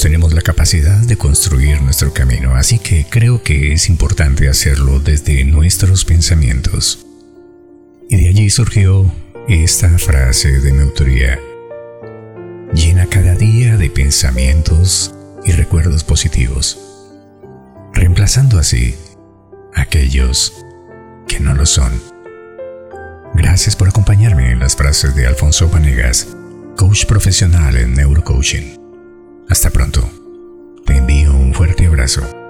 Tenemos la capacidad de construir nuestro camino, así que creo que es importante hacerlo desde nuestros pensamientos. Y de allí surgió esta frase de mi autoría. Llena cada día de pensamientos y recuerdos positivos, reemplazando así aquellos que no lo son. Gracias por acompañarme en las frases de Alfonso Vanegas, coach profesional en neurocoaching. Hasta pronto. Te envío un fuerte abrazo.